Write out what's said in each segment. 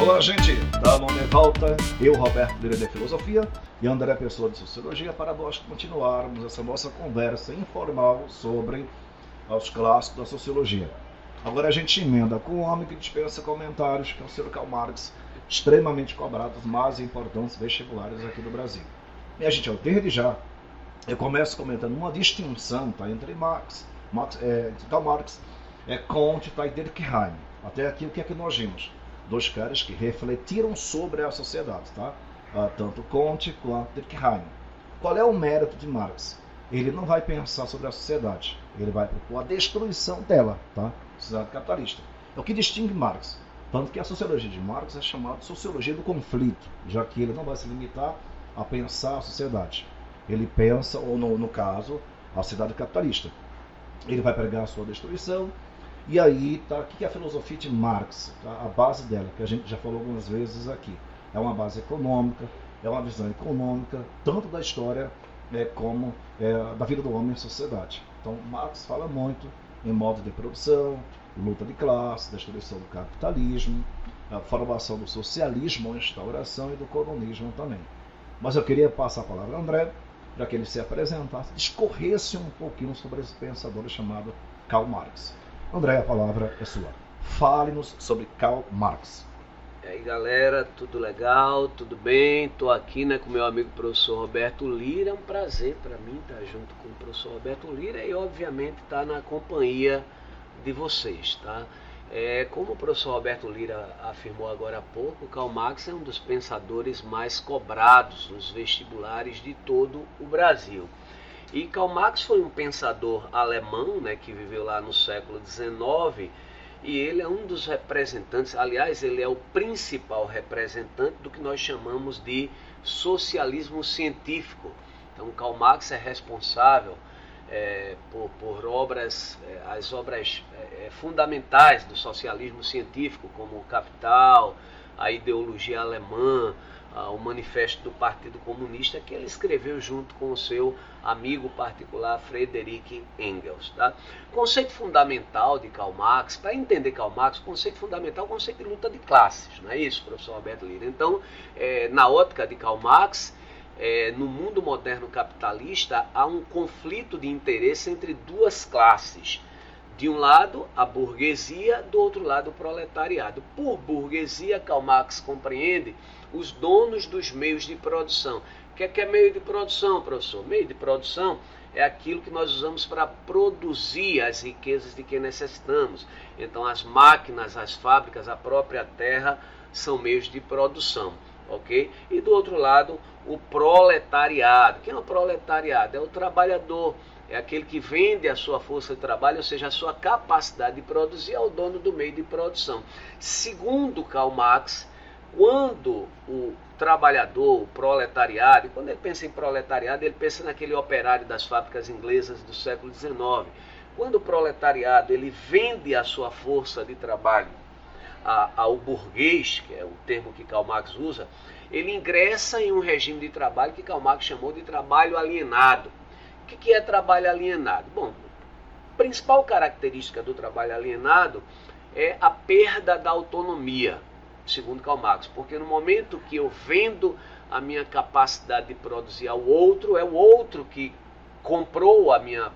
Olá, gente! Estamos de volta, eu, Roberto de Filosofia e André Pessoa de Sociologia, para nós continuarmos essa nossa conversa informal sobre os clássicos da sociologia. Agora a gente emenda com um homem que dispensa comentários, que é o Ciro Karl Marx, extremamente cobrado, os mais importantes vestibulares aqui do Brasil. Minha gente, desde já, eu começo comentando uma distinção tá, entre Marx, Marx é, Karl Marx, é, Comte tá, e Durkheim. Até aqui o que é que nós vimos? Dois caras que refletiram sobre a sociedade, tá? Ah, tanto Comte quanto Durkheim. Qual é o mérito de Marx? Ele não vai pensar sobre a sociedade, ele vai propor a destruição dela, tá? Sociedade capitalista. É o que distingue Marx. Tanto que a sociologia de Marx é chamada de sociologia do conflito, já que ele não vai se limitar a pensar a sociedade. Ele pensa, ou no, no caso, a sociedade capitalista. Ele vai pregar a sua destruição, e aí, tá, o que é a filosofia de Marx? Tá? A base dela, que a gente já falou algumas vezes aqui. É uma base econômica, é uma visão econômica, tanto da história é, como é, da vida do homem em sociedade. Então, Marx fala muito em modo de produção, luta de classe, destruição do capitalismo, a formação do socialismo, a instauração e do comunismo também. Mas eu queria passar a palavra a André, para que ele se apresentasse, discorresse um pouquinho sobre esse pensador chamado Karl Marx. André, a palavra é sua. Fale-nos sobre Karl Marx. E aí galera, tudo legal, tudo bem? Estou aqui né, com meu amigo professor Roberto Lira. É um prazer para mim estar junto com o professor Roberto Lira e obviamente estar na companhia de vocês. Tá? É, como o professor Roberto Lira afirmou agora há pouco, Karl Marx é um dos pensadores mais cobrados nos vestibulares de todo o Brasil. E Karl Marx foi um pensador alemão, né, que viveu lá no século XIX, e ele é um dos representantes, aliás, ele é o principal representante do que nós chamamos de socialismo científico. Então, Karl Marx é responsável é, por, por, obras, é, as obras é, é fundamentais do socialismo científico, como o Capital, a ideologia alemã, o manifesto do Partido Comunista que ele escreveu junto com o seu amigo particular Frederick Engels. Tá? Conceito fundamental de Karl Marx, para entender Karl Marx, conceito fundamental é o conceito de luta de classes, não é isso, professor Alberto Lira? Então, é, na ótica de Karl Marx, é, no mundo moderno capitalista há um conflito de interesse entre duas classes. De um lado, a burguesia, do outro lado, o proletariado. Por burguesia, Karl Marx compreende os donos dos meios de produção. O que é, que é meio de produção, professor? Meio de produção é aquilo que nós usamos para produzir as riquezas de que necessitamos. Então, as máquinas, as fábricas, a própria terra são meios de produção, ok? E do outro lado, o proletariado. Quem é o proletariado? É o trabalhador, é aquele que vende a sua força de trabalho, ou seja, a sua capacidade de produzir ao dono do meio de produção. Segundo Karl Marx, quando o trabalhador, o proletariado, quando ele pensa em proletariado, ele pensa naquele operário das fábricas inglesas do século XIX. Quando o proletariado ele vende a sua força de trabalho ao burguês, que é o termo que Karl Marx usa, ele ingressa em um regime de trabalho que Karl Marx chamou de trabalho alienado. O que é trabalho alienado? Bom, a principal característica do trabalho alienado é a perda da autonomia segundo Karl Marx, porque no momento que eu vendo a minha capacidade de produzir ao outro, é o outro que comprou a minha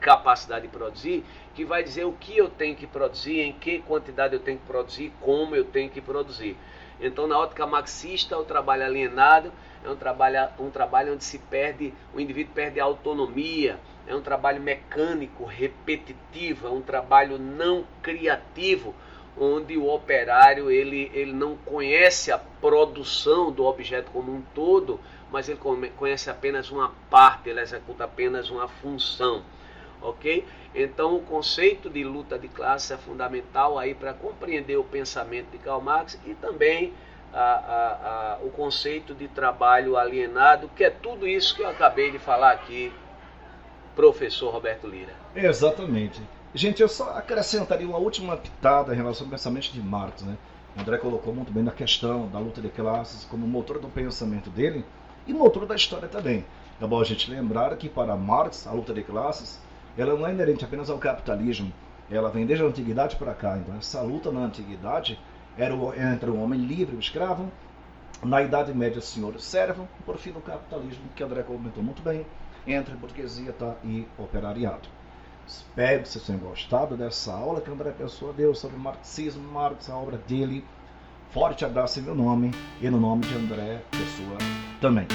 capacidade de produzir, que vai dizer o que eu tenho que produzir, em que quantidade eu tenho que produzir, como eu tenho que produzir. Então, na ótica marxista, o trabalho alienado é um trabalho, um trabalho onde se perde, o indivíduo perde a autonomia, é um trabalho mecânico, repetitivo, é um trabalho não criativo, onde o operário ele, ele não conhece a produção do objeto como um todo, mas ele conhece apenas uma parte, ele executa apenas uma função, ok? Então o conceito de luta de classe é fundamental aí para compreender o pensamento de Karl Marx e também a, a, a, o conceito de trabalho alienado, que é tudo isso que eu acabei de falar aqui, professor Roberto Lira. Exatamente. Gente, eu só acrescentaria uma última pitada em relação ao pensamento de Marx. Né? O André colocou muito bem na questão da luta de classes como motor do pensamento dele e motor da história também. É bom a gente lembrar que para Marx a luta de classes ela não é inerente apenas ao capitalismo, ela vem desde a antiguidade para cá. Então essa luta na antiguidade era o, entre o homem livre e o escravo, na Idade Média, senhor servo, por fim, no capitalismo, que André comentou muito bem, entre burguesia tá, e operariado. Espero que vocês tenham gostado dessa aula que André Pessoa deu sobre marxismo, Marx, a obra dele. Forte abraço em meu nome e no nome de André Pessoa também.